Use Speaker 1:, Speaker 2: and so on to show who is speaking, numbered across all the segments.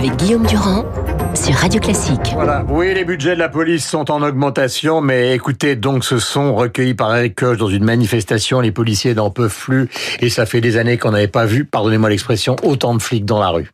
Speaker 1: avec Guillaume Durand sur Radio Classique.
Speaker 2: Voilà. Oui, les budgets de la police sont en augmentation, mais écoutez donc ce son recueilli par Eric Koch dans une manifestation. Les policiers n'en peuvent plus et ça fait des années qu'on n'avait pas vu, pardonnez-moi l'expression, autant de flics dans la rue.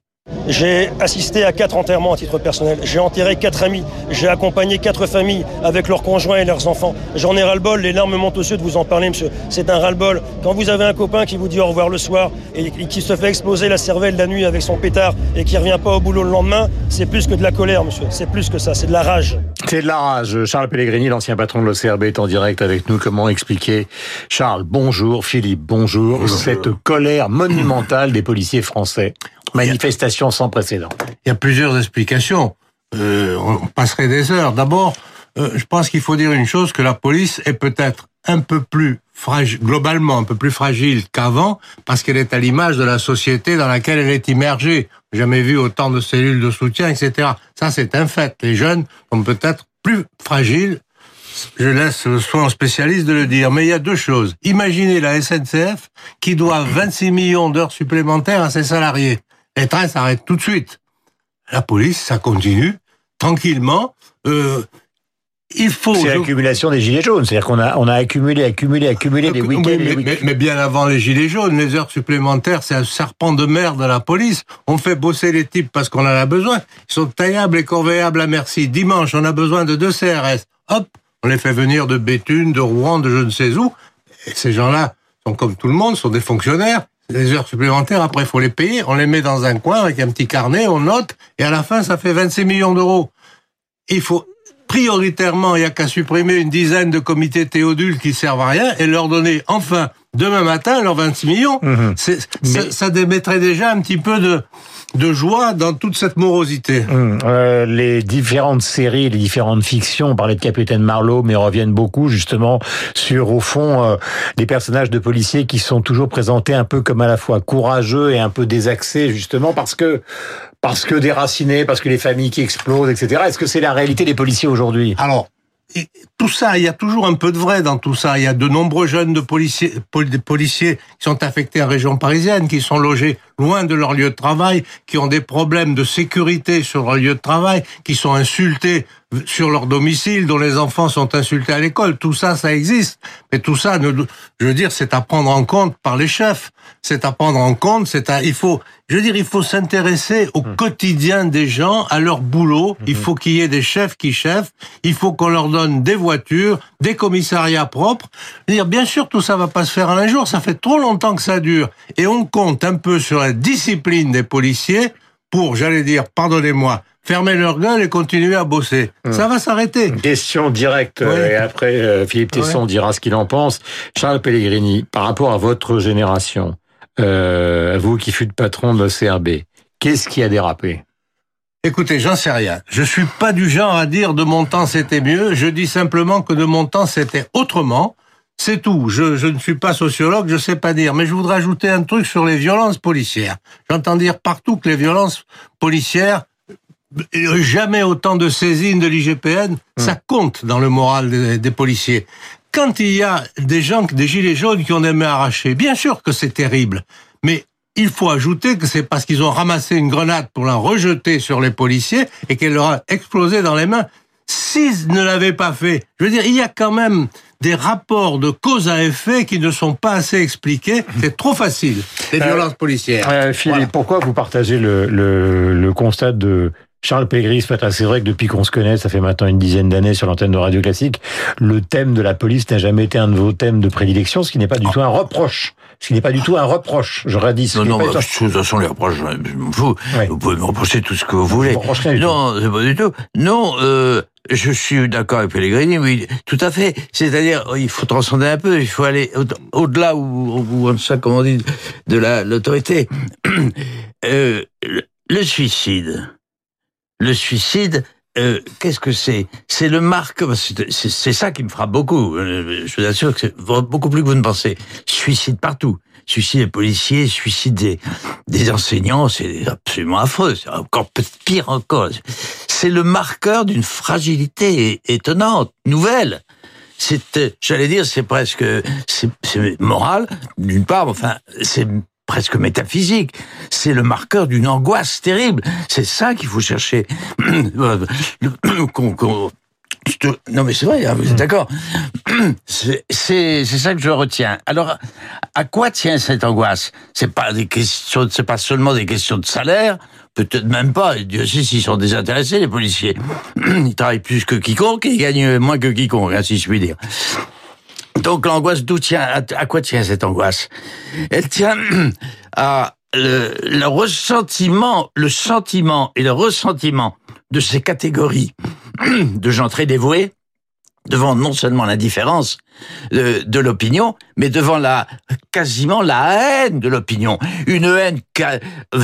Speaker 3: J'ai assisté à quatre enterrements à titre personnel. J'ai enterré quatre amis. J'ai accompagné quatre familles avec leurs conjoints et leurs enfants. J'en ai ras-le-bol. Les larmes montent aux yeux de vous en parler, monsieur. C'est un ras-le-bol. Quand vous avez un copain qui vous dit au revoir le soir et qui se fait exploser la cervelle la nuit avec son pétard et qui revient pas au boulot le lendemain, c'est plus que de la colère, monsieur. C'est plus que ça. C'est de la rage.
Speaker 2: C'est de la rage. Charles Pellegrini, l'ancien patron de l'OCRB, est en direct avec nous. Comment expliquer? Charles, bonjour. Philippe, bonjour. bonjour. Cette colère monumentale des policiers français. Manifestation sans précédent.
Speaker 4: Il y a plusieurs explications. Euh, on passerait des heures. D'abord, euh, je pense qu'il faut dire une chose, que la police est peut-être un peu plus fragile, globalement un peu plus fragile qu'avant, parce qu'elle est à l'image de la société dans laquelle elle est immergée. Jamais vu autant de cellules de soutien, etc. Ça, c'est un fait. Les jeunes sont peut-être plus fragiles. Je laisse le soin aux spécialistes de le dire. Mais il y a deux choses. Imaginez la SNCF qui doit 26 millions d'heures supplémentaires à ses salariés. Les trains s'arrêtent tout de suite. La police, ça continue tranquillement. Euh, il faut.
Speaker 2: C'est l'accumulation des gilets jaunes, c'est-à-dire qu'on a on a accumulé, accumulé, accumulé des week-ends.
Speaker 4: Oui, mais,
Speaker 2: week
Speaker 4: mais, mais, bien avant les gilets jaunes, les heures supplémentaires, c'est un serpent de mer de la police. On fait bosser les types parce qu'on en a besoin. Ils sont taillables et corvéables à merci. Dimanche, on a besoin de deux CRS. Hop, on les fait venir de Béthune, de Rouen, de je ne sais où. Et ces gens-là sont comme tout le monde, sont des fonctionnaires les heures supplémentaires, après, il faut les payer. On les met dans un coin avec un petit carnet, on note, et à la fin, ça fait 26 millions d'euros. Il faut, prioritairement, il n'y a qu'à supprimer une dizaine de comités théodules qui servent à rien et leur donner, enfin, demain matin, leurs 26 millions. Mmh. Ça, ça démettrait déjà un petit peu de, de joie dans toute cette morosité.
Speaker 2: Mmh. Euh, les différentes séries, les différentes fictions, on parlait de Capitaine Marlowe, mais reviennent beaucoup justement sur, au fond, euh, les personnages de policiers qui sont toujours présentés un peu comme à la fois courageux et un peu désaxés, justement parce que parce que déracinés, parce que les familles qui explosent, etc. Est-ce que c'est la réalité des policiers aujourd'hui?
Speaker 4: Alors, tout ça, il y a toujours un peu de vrai dans tout ça. Il y a de nombreux jeunes de policiers qui sont affectés en région parisienne, qui sont logés loin de leur lieu de travail, qui ont des problèmes de sécurité sur leur lieu de travail, qui sont insultés sur leur domicile, dont les enfants sont insultés à l'école. Tout ça, ça existe. Mais tout ça, je veux dire, c'est à prendre en compte par les chefs. C'est à prendre en compte. C'est à, il faut, je veux dire, il faut s'intéresser au mmh. quotidien des gens, à leur boulot. Il faut qu'il y ait des chefs qui chefs. Il faut qu'on leur donne des voitures, des commissariats propres. Je veux dire, bien sûr, tout ça va pas se faire en un jour. Ça fait trop longtemps que ça dure. Et on compte un peu sur la discipline des policiers pour, j'allais dire, pardonnez-moi, fermer leur gueule et continuer à bosser. Mmh. Ça va s'arrêter.
Speaker 2: Question directe, oui. et après euh, Philippe Tesson oui. dira ce qu'il en pense. Charles Pellegrini, par rapport à votre génération, euh, vous qui fûtes patron de l'OCRB, qu'est-ce qui a dérapé?
Speaker 4: Écoutez, j'en sais rien. Je suis pas du genre à dire de mon temps c'était mieux. Je dis simplement que de mon temps c'était autrement. C'est tout. Je, je, ne suis pas sociologue, je sais pas dire. Mais je voudrais ajouter un truc sur les violences policières. J'entends dire partout que les violences policières jamais autant de saisines de l'IGPN, mmh. ça compte dans le moral des, des, policiers. Quand il y a des gens, des gilets jaunes qui ont des mains arrachées, bien sûr que c'est terrible, mais il faut ajouter que c'est parce qu'ils ont ramassé une grenade pour la rejeter sur les policiers et qu'elle leur a explosé dans les mains. S'ils ne l'avaient pas fait, je veux dire, il y a quand même des rapports de cause à effet qui ne sont pas assez expliqués. C'est trop facile, les violences euh, policières.
Speaker 2: Euh, Philippe, voilà. pourquoi vous partagez le, le, le constat de Charles Pégris, c'est vrai que depuis qu'on se connaît, ça fait maintenant une dizaine d'années sur l'antenne de Radio Classique, le thème de la police n'a jamais été un de vos thèmes de prédilection, ce qui n'est pas du tout un reproche. Ce qui n'est pas du tout un reproche, j'aurais dit.
Speaker 5: Non, non, bah, de toute façon, les reproches, je m'en fous. Ouais. Vous pouvez me reprocher tout ce que vous voulez.
Speaker 2: Vous
Speaker 5: non, c'est pas du tout. Non, euh, je suis d'accord avec Pellegrini, oui, tout à fait. C'est-à-dire, il faut transcender un peu, il faut aller au-delà, ou ça, comment on dit, de l'autorité. euh, le suicide le suicide, euh, qu'est-ce que c'est? C'est le marque, c'est ça qui me frappe beaucoup. Euh, je vous assure que c'est beaucoup plus que vous ne pensez. Suicide partout. Suicide des policiers, suicide des, des enseignants, c'est absolument affreux. C'est encore pire encore. C'est le marqueur d'une fragilité étonnante, nouvelle. C'est, euh, j'allais dire, c'est presque, c'est moral d'une part, enfin, c'est presque métaphysique. C'est le marqueur d'une angoisse terrible. C'est ça qu'il faut chercher. Non mais c'est vrai, hein, vous êtes d'accord. C'est ça que je retiens. Alors, à quoi tient cette angoisse? C'est pas des questions, c'est pas seulement des questions de salaire, peut-être même pas. Et Dieu sait s'ils sont désintéressés les policiers. Ils travaillent plus que quiconque et ils gagnent moins que quiconque, hein, si je puis dire. Donc l'angoisse, d'où tient, à, quoi tient cette angoisse? Elle tient à le, le ressentiment, le sentiment et le ressentiment de ces catégories de gens très dévoués devant non seulement l'indifférence de, de l'opinion, mais devant la quasiment la haine de l'opinion, une haine euh,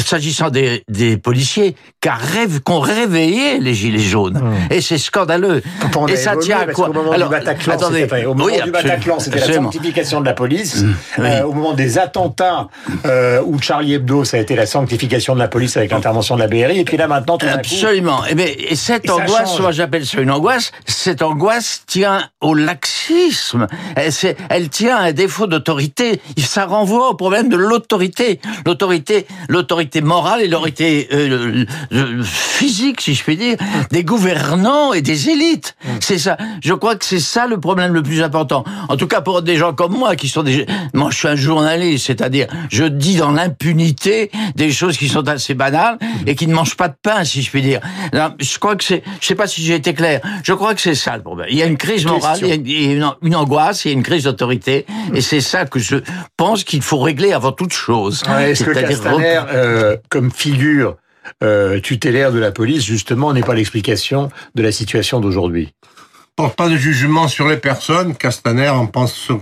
Speaker 5: s'agissant des, des policiers qu'a rêve qu'ont réveillé les gilets jaunes, et c'est scandaleux.
Speaker 2: On
Speaker 5: et ça tient à quoi
Speaker 2: qu'au moment
Speaker 5: Alors,
Speaker 2: du Bataclan,
Speaker 5: attendez,
Speaker 2: c'était- au moment
Speaker 5: oui,
Speaker 2: du
Speaker 5: absolument,
Speaker 2: Bataclan, c'était la
Speaker 5: absolument.
Speaker 2: sanctification de la police.
Speaker 5: oui.
Speaker 2: Euh, au moment des attentats euh, où Charlie Hebdo, ça a été la sanctification de la police avec l'intervention de la BRI. Et puis là, maintenant, tout d'un coup,
Speaker 5: Absolument. Et, et cette
Speaker 2: Et
Speaker 5: angoisse, moi j'appelle ça une angoisse, cette angoisse tient au laxisme. Elle, tient à un défaut d'autorité. Ça renvoie au problème de l'autorité. L'autorité, l'autorité morale et l'autorité euh, euh, physique, si je puis dire, des gouvernants et des élites. C'est ça. Je crois que c'est ça le problème le plus important. En tout cas, pour des gens comme moi, qui sont des... Moi, je suis un journaliste, c'est-à-dire, je dis dans l'impunité des choses qui sont assez banales et qui ne mangent pas de pain, si je puis dire. Je crois que c'est... Je sais pas si j'ai été clair. Je crois que c'est ça le problème. Il y a une crise morale, il y a une, une- une angoisse, il y a une crise d'autorité, et c'est ça que je pense qu'il faut régler avant toute chose.
Speaker 2: Ouais, Est-ce que
Speaker 5: C'est-à-dire
Speaker 2: Castaner, euh, comme figure euh, tutélaire de la police, justement, n'est pas l'explication de la situation d'aujourd'hui?
Speaker 4: Porte pas de jugement sur les personnes. Castaner en pense ce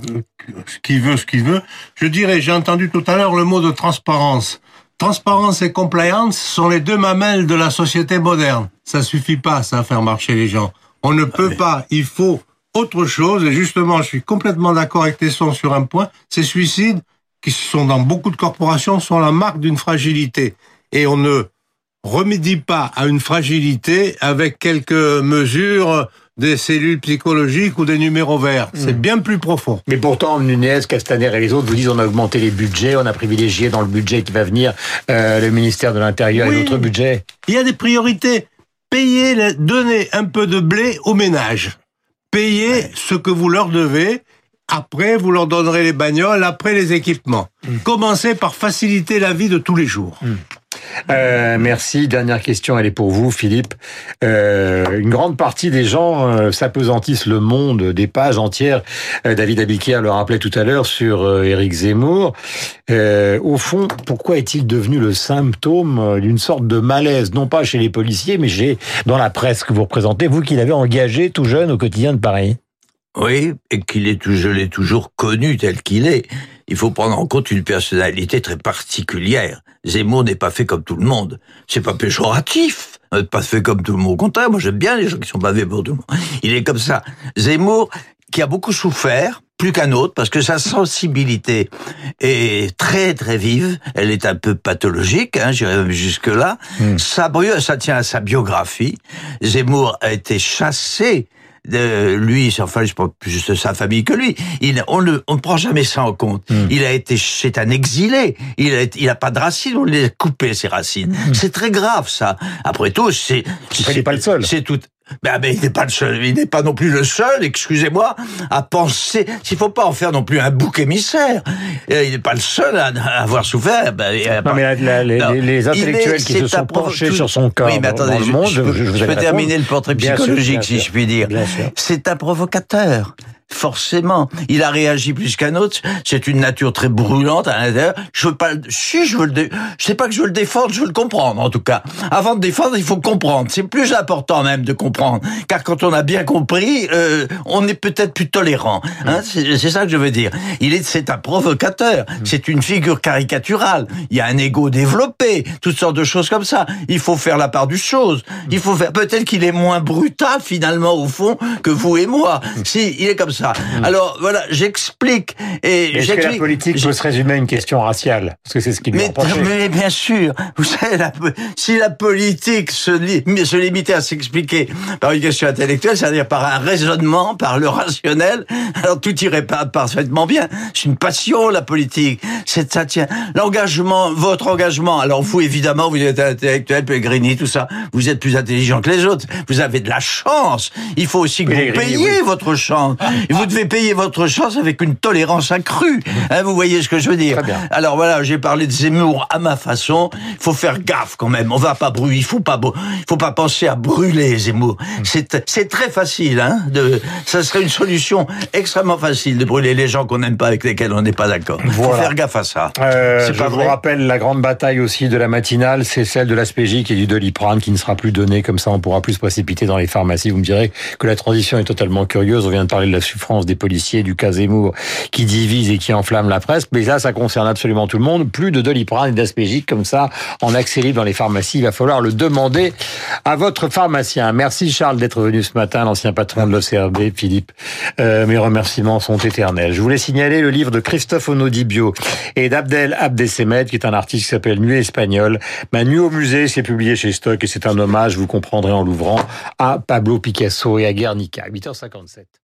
Speaker 4: qu'il veut, ce qu'il veut. Je dirais, j'ai entendu tout à l'heure le mot de transparence. Transparence et compliance sont les deux mamelles de la société moderne. Ça suffit pas, ça, à faire marcher les gens. On ne peut pas. Il faut autre chose. Et justement, je suis complètement d'accord avec Tesson sur un point. Ces suicides, qui sont dans beaucoup de corporations, sont la marque d'une fragilité. Et on ne remédie pas à une fragilité avec quelques mesures des cellules psychologiques ou des numéros verts. C'est bien plus profond.
Speaker 2: Mais pourtant, Nunez, Castaner et les autres vous disent on a augmenté les budgets, on a privilégié dans le budget qui va venir euh, le ministère de l'Intérieur et d'autres budgets.
Speaker 4: Il y a des priorités. Payez, les- donnez un peu de blé aux ménages. Payez ce que vous leur devez. Après, vous leur donnerez les bagnoles, après les équipements. Commencez par faciliter la vie de tous les jours.
Speaker 2: Euh, merci. Dernière question, elle est pour vous, Philippe. Euh, une grande partie des gens euh, s'apesantissent le monde, des pages entières. Euh, David Abiquière le rappelait tout à l'heure sur euh, Éric Zemmour. Au fond, pourquoi est-il devenu le symptôme d'une sorte de malaise, non pas chez les policiers, mais chez dans la presse que vous représentez, vous qui l'avez engagé tout jeune au quotidien de Paris
Speaker 5: Oui, et qu'il est, je l'ai toujours connu tel qu'il est. Il faut prendre en compte une personnalité très particulière. Zemmour n'est pas fait comme tout le monde. C'est pas péjoratif. Pas fait comme tout le monde. Au contraire, moi j'aime bien les gens qui sont pas faits pour tout le monde. Il est comme ça. Zemmour, qui a beaucoup souffert, plus qu'un autre, parce que sa sensibilité est très très vive. Elle est un peu pathologique, hein, j'irai même jusque là. Ça, bio- ça tient à sa biographie. Zemmour a été chassé de lui, c'est- enfin, je parle plus de sa famille que lui. Il, on ne, on ne prend jamais ça en compte. Il a été, c'est un exilé. Il a, il a pas de racines, on les a coupées, ses racines. C'est très grave, ça. Après tout, c'est,
Speaker 2: il n'est pas le seul.
Speaker 5: C'est tout. Ben, il n'est pas le seul. Il n'est pas non plus le seul, excusez-moi, à penser. S'il faut pas en faire non plus un bouc émissaire. Euh, Il n'est pas le seul à, à avoir souffert. Ben, a
Speaker 2: Non,
Speaker 5: pas-
Speaker 2: mais la- la- les,
Speaker 5: Non,
Speaker 2: les-
Speaker 5: est-
Speaker 2: intellectuels qui se
Speaker 5: c'est un
Speaker 2: sont penchés
Speaker 5: tout-
Speaker 2: sur son
Speaker 5: Oui, mais
Speaker 2: dans-
Speaker 5: attendez,
Speaker 2: dans le monde,
Speaker 5: je,
Speaker 2: je,
Speaker 5: je peux terminer le portrait
Speaker 2: Bien
Speaker 5: psychologique, si
Speaker 2: sûr.
Speaker 5: je puis dire. C'est un provocateur. Forcément, il a réagi plus qu'un autre. C'est une nature très brûlante à l'intérieur. Je veux pas, le- si je veux le, dé- je sais pas que je veux le défendre, je veux le comprendre en tout cas. Avant de défendre, il faut comprendre. C'est plus important même de comprendre, car quand on a bien compris, euh, on est peut-être plus tolérant. Hein c'est c'est ça que je veux dire. Il est, c'est un provocateur. C'est une figure caricaturale. Il y a un ego développé, toutes sortes de choses comme ça. Il faut faire la part du chose. Il faut faire. Peut-être qu'il est moins brutal finalement au fond que vous et moi. Si il est comme ça. Ça. Alors voilà, j'explique et
Speaker 2: Est-ce que la politique peut se résumer à une question raciale? Parce que c'est ce qui
Speaker 5: mais, mais bien sûr, vous savez, la- si la politique se, li- se limitait à s'expliquer par une question intellectuelle, c'est-à-dire par un raisonnement, par le rationnel, alors tout irait pas parfaitement bien. C'est une passion, la politique. C'est ça tient. L'engagement, votre engagement. Alors vous, évidemment, vous êtes intellectuel, Pellegrini, tout ça. Vous êtes plus intelligent que les autres. Vous avez de la chance. Il faut aussi que vous payiez
Speaker 2: oui.
Speaker 5: votre chance. Et vous devez payer votre chance avec une tolérance accrue. Hein, vous voyez ce que je veux dire
Speaker 2: Très bien.
Speaker 5: alors voilà, j'ai parlé de Zemmour à ma façon. Il faut faire gaffe quand même. On va pas brûler. Il faut pas, faut pas penser à brûler Zemmour. C'est, très facile. Hein, de, ça serait une solution extrêmement facile de brûler les gens qu'on n'aime pas, avec lesquels on n'est pas d'accord. Il faut
Speaker 2: Voilà.
Speaker 5: faire gaffe à ça.
Speaker 2: Euh, je
Speaker 5: pas
Speaker 2: vous
Speaker 5: vrai
Speaker 2: rappelle la grande bataille aussi de la matinale, c'est celle de l'aspégique et du doliprane qui ne sera plus donnée. Comme ça, on pourra plus se précipiter dans les pharmacies. Vous me direz que la transition est totalement curieuse. On vient de parler de la souffrance des policiers, du cas Zemmour qui divise et qui enflamme la presse. Mais là, ça concerne absolument tout le monde. Plus de doliprane et d'aspégique comme ça en accès libre dans les pharmacies. Il va falloir le demander à votre pharmacien. Merci Charles d'être venu ce matin, l'ancien patron de l'OCRB, Philippe. Euh, mes remerciements sont éternels. Je voulais signaler le livre de Christophe Onodibio et d'Abdel Abdesemed, qui est un artiste qui s'appelle Nuit espagnole. Ma nuit au musée, c'est publié chez Stock et c'est un hommage, vous comprendrez en l'ouvrant, à Pablo Picasso et à Guernica. 8h57.